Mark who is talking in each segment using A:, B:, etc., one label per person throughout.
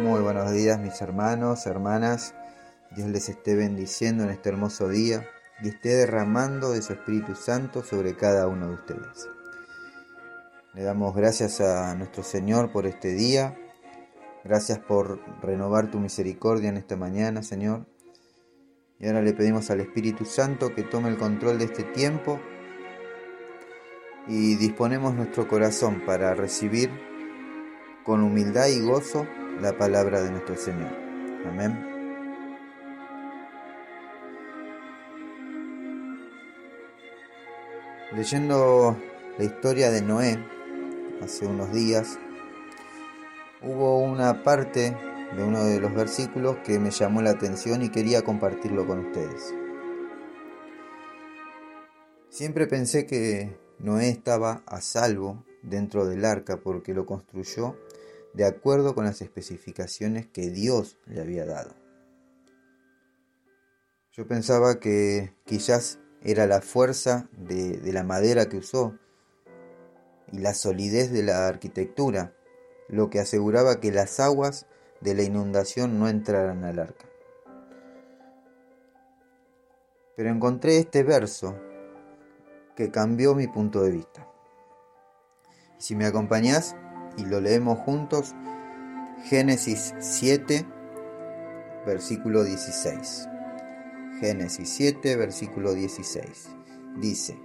A: Muy buenos días mis hermanos, hermanas. Dios les esté bendiciendo en este hermoso día y esté derramando de su Espíritu Santo sobre cada uno de ustedes. Le damos gracias a nuestro Señor por este día. Gracias por renovar tu misericordia en esta mañana, Señor. Y ahora le pedimos al Espíritu Santo que tome el control de este tiempo y disponemos nuestro corazón para recibir con humildad y gozo la palabra de nuestro Señor. Amén. Leyendo la historia de Noé hace unos días, hubo una parte de uno de los versículos que me llamó la atención y quería compartirlo con ustedes. Siempre pensé que Noé estaba a salvo dentro del arca porque lo construyó de acuerdo con las especificaciones que Dios le había dado. Yo pensaba que quizás era la fuerza de, la madera que usó y la solidez de la arquitectura lo que aseguraba que las aguas de la inundación no entraran al arca. Pero encontré este verso que cambió mi punto de vista. Si me acompañás y lo leemos juntos, Génesis 7, versículo 16. Génesis 7, versículo 16. Dice,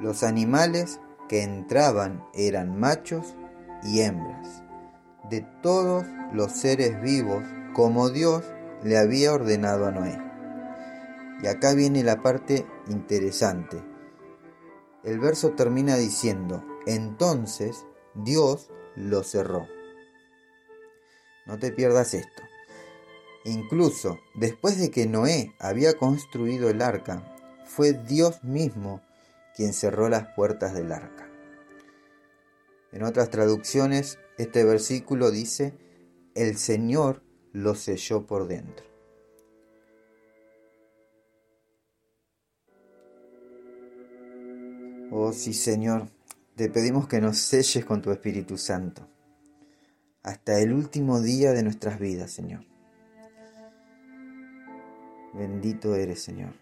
A: los animales que entraban eran machos y hembras, de todos los seres vivos, como Dios le había ordenado a Noé. Y acá viene la parte interesante. El verso termina diciendo, entonces Dios lo cerró. No te pierdas esto. Incluso después de que Noé había construido el arca, fue Dios mismo quien cerró las puertas del arca. En otras traducciones, este versículo dice, el Señor lo selló por dentro. Oh sí, Señor, te pedimos que nos selles con tu Espíritu Santo hasta el último día de nuestras vidas, Señor. Bendito eres, Señor.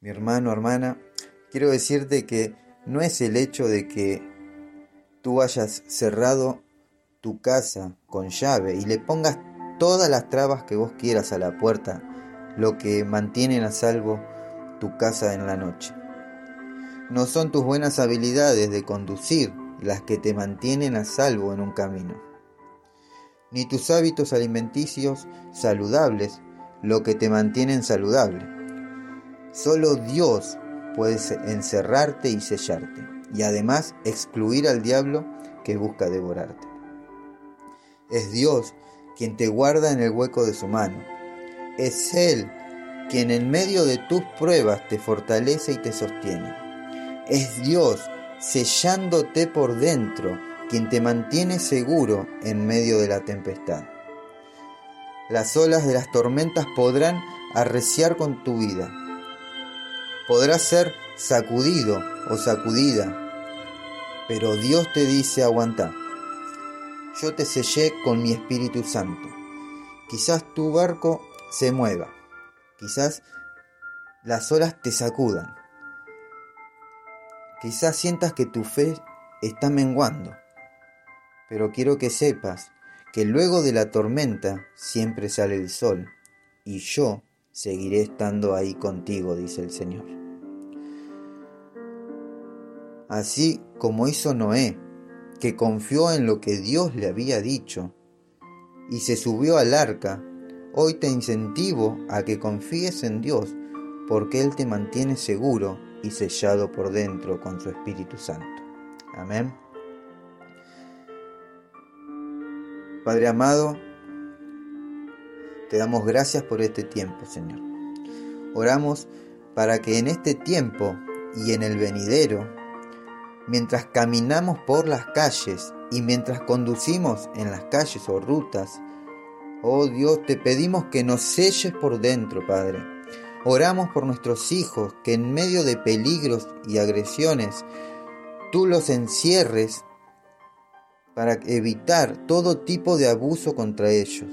A: Mi hermano, hermana, quiero decirte que no es el hecho de que tú hayas cerrado tu casa con llave y le pongas todas las trabas que vos quieras a la puerta, lo que mantienen a salvo tu casa en la noche. No son tus buenas habilidades de conducir las que te mantienen a salvo en un camino, ni tus hábitos alimenticios saludables lo que te mantienen saludable. Solo Dios puede encerrarte y sellarte, y además excluir al diablo que busca devorarte. Es Dios quien te guarda en el hueco de su mano. Es Él quien en medio de tus pruebas te fortalece y te sostiene. Es Dios sellándote por dentro quien te mantiene seguro en medio de la tempestad. Las olas de las tormentas podrán arreciar con tu vida. Podrás ser sacudido o sacudida, pero Dios te dice aguanta. Yo te sellé con mi Espíritu Santo. Quizás tu barco se mueva, quizás las olas te sacudan, Quizás sientas que tu fe está menguando, pero quiero que sepas que luego de la tormenta siempre sale el sol, y yo seguiré estando ahí contigo, dice el Señor. Así como hizo Noé, que confió en lo que Dios le había dicho, y se subió al arca, hoy te incentivo a que confíes en Dios, porque Él te mantiene seguro y sellado por dentro con su Espíritu Santo. Amén. Padre amado, te damos gracias por este tiempo, Señor. Oramos para que en este tiempo y en el venidero, mientras caminamos por las calles y mientras conducimos en las calles o rutas, oh Dios, te pedimos que nos selles por dentro, Padre Oramos por nuestros hijos, que en medio de peligros y agresiones, tú los encierres para evitar todo tipo de abuso contra ellos,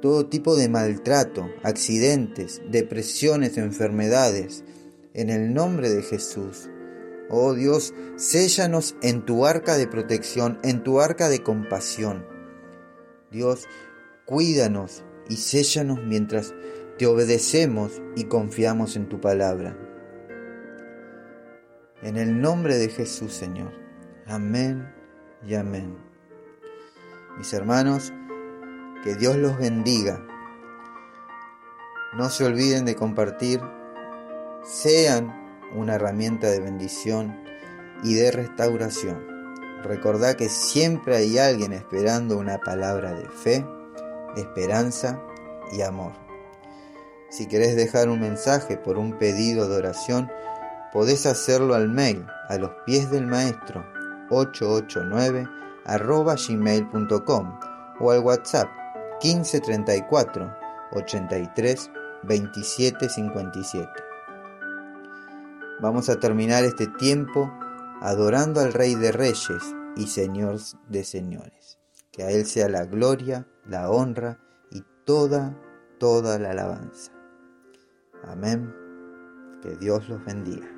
A: todo tipo de maltrato, accidentes, depresiones, enfermedades, en el nombre de Jesús. Oh Dios, séllanos en tu arca de protección, en tu arca de compasión. Dios, cuídanos y séllanos mientras te obedecemos y confiamos en tu palabra. En el nombre de Jesús, Señor. Amén y amén. Mis hermanos, que Dios los bendiga. No se olviden de compartir, sean una herramienta de bendición y de restauración. Recordá que siempre hay alguien esperando una palabra de fe, esperanza y amor. Si querés dejar un mensaje por un pedido de oración, podés hacerlo al mail a los pies del maestro 889 arroba gmail.com o al WhatsApp 1534 83 27 57. Vamos a terminar este tiempo adorando al Rey de Reyes y Señor de Señores. Que a Él sea la gloria, la honra y toda, toda la alabanza. Amén. Que Dios los bendiga.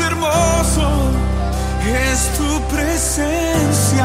B: hermoso es tu presencia.